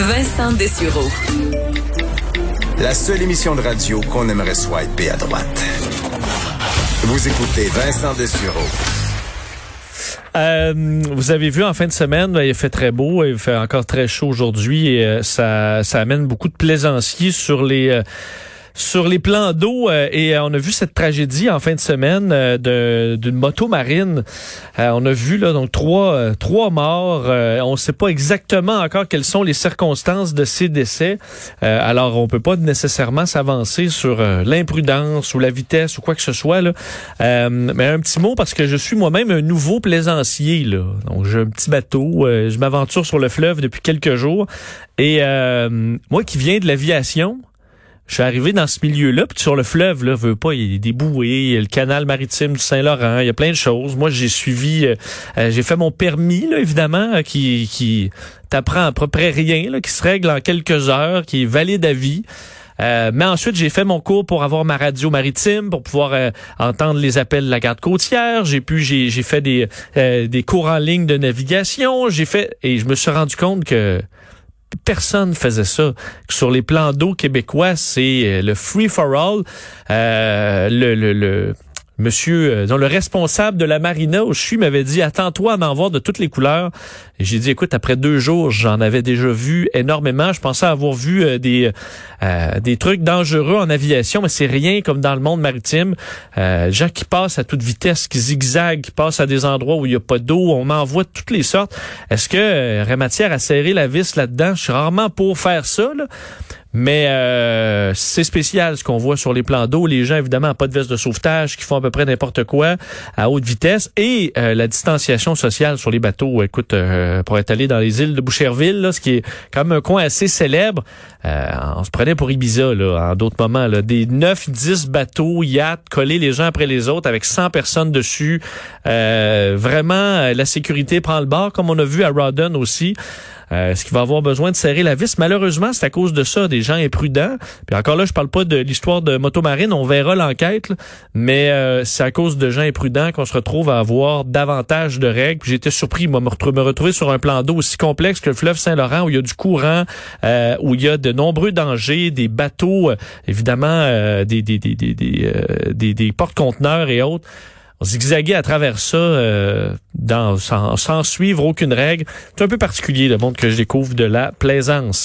Vincent Dessureau. La seule émission de radio qu'on aimerait swiper à droite. Vous écoutez Vincent Dessureau. Euh, vous avez vu en fin de semaine, il fait très beau, il fait encore très chaud aujourd'hui et euh, ça, ça amène beaucoup de plaisanciers sur les euh, sur les plans d'eau euh, et euh, on a vu cette tragédie en fin de semaine euh, d'une moto marine. on a vu là donc trois trois morts. on ne sait pas exactement encore quelles sont les circonstances de ces décès. alors on peut pas nécessairement s'avancer sur l'imprudence ou la vitesse ou quoi que ce soit là. mais un petit mot parce que je suis moi-même un nouveau plaisancier là. Donc j'ai un petit bateau, je m'aventure sur le fleuve depuis quelques jours et moi qui viens de l'aviation, je suis arrivé dans ce milieu-là, puis sur le fleuve, là, veut pas, il y a des bouées, il y a le canal maritime du Saint-Laurent, il y a plein de choses. Moi, j'ai suivi, euh, euh, j'ai fait mon permis, là, évidemment, euh, qui, qui t'apprend à peu près rien, là, qui se règle en quelques heures, qui est valide à vie. mais ensuite, j'ai fait mon cours pour avoir ma radio maritime, pour pouvoir entendre les appels de la garde côtière. J'ai pu, j'ai, j'ai fait des, des cours en ligne de navigation. J'ai fait, et je me suis rendu compte que personne faisait ça. Sur les plans d'eau québécois, c'est euh, le free for all. Euh, le, le, le monsieur, euh, dont le responsable de la marina où je suis m'avait dit attends-toi à m'en voir de toutes les couleurs. J'ai dit écoute, après deux jours, j'en avais déjà vu énormément. Je pensais avoir vu euh, des euh, des trucs dangereux en aviation, mais c'est rien comme dans le monde maritime. Euh, gens qui passent à toute vitesse, qui zigzaguent, qui passent à des endroits où il n'y a pas d'eau. On m'envoie de toutes les sortes. Est-ce que Rématière a serré la vis là-dedans? Je suis rarement pour faire ça. Mais euh, c'est spécial ce qu'on voit sur les plans d'eau. Les gens, évidemment, pas de veste de sauvetage, qui font à peu près n'importe quoi à haute vitesse. Et euh, la distanciation sociale sur les bateaux, écoute, euh, pour être allé dans les îles de Boucherville, là, ce qui est quand même un coin assez célèbre, on se prenait pour Ibiza là, en d'autres moments. Des 9-10 bateaux, yachts, collés les uns après les autres, avec 100 personnes dessus. vraiment, la sécurité prend le bord, comme on a vu à Rawdon aussi. Euh, est-ce qu'il va avoir besoin de serrer la vis? Malheureusement, c'est à cause de ça, des gens imprudents. Puis encore là, je parle pas de l'histoire de Motomarine, on verra l'enquête, mais euh, c'est à cause de gens imprudents qu'on se retrouve à avoir davantage de règles. J'étais surpris, moi, me retrouver sur un plan d'eau aussi complexe que le fleuve Saint-Laurent, où il y a du courant, euh, où il y a de nombreux dangers, des bateaux, évidemment, des, des, des, des, des, des porte-conteneurs et autres zigzaguer à travers ça euh, sans, sans, suivre aucune règle. C'est un peu particulier le monde que je découvre de la plaisance.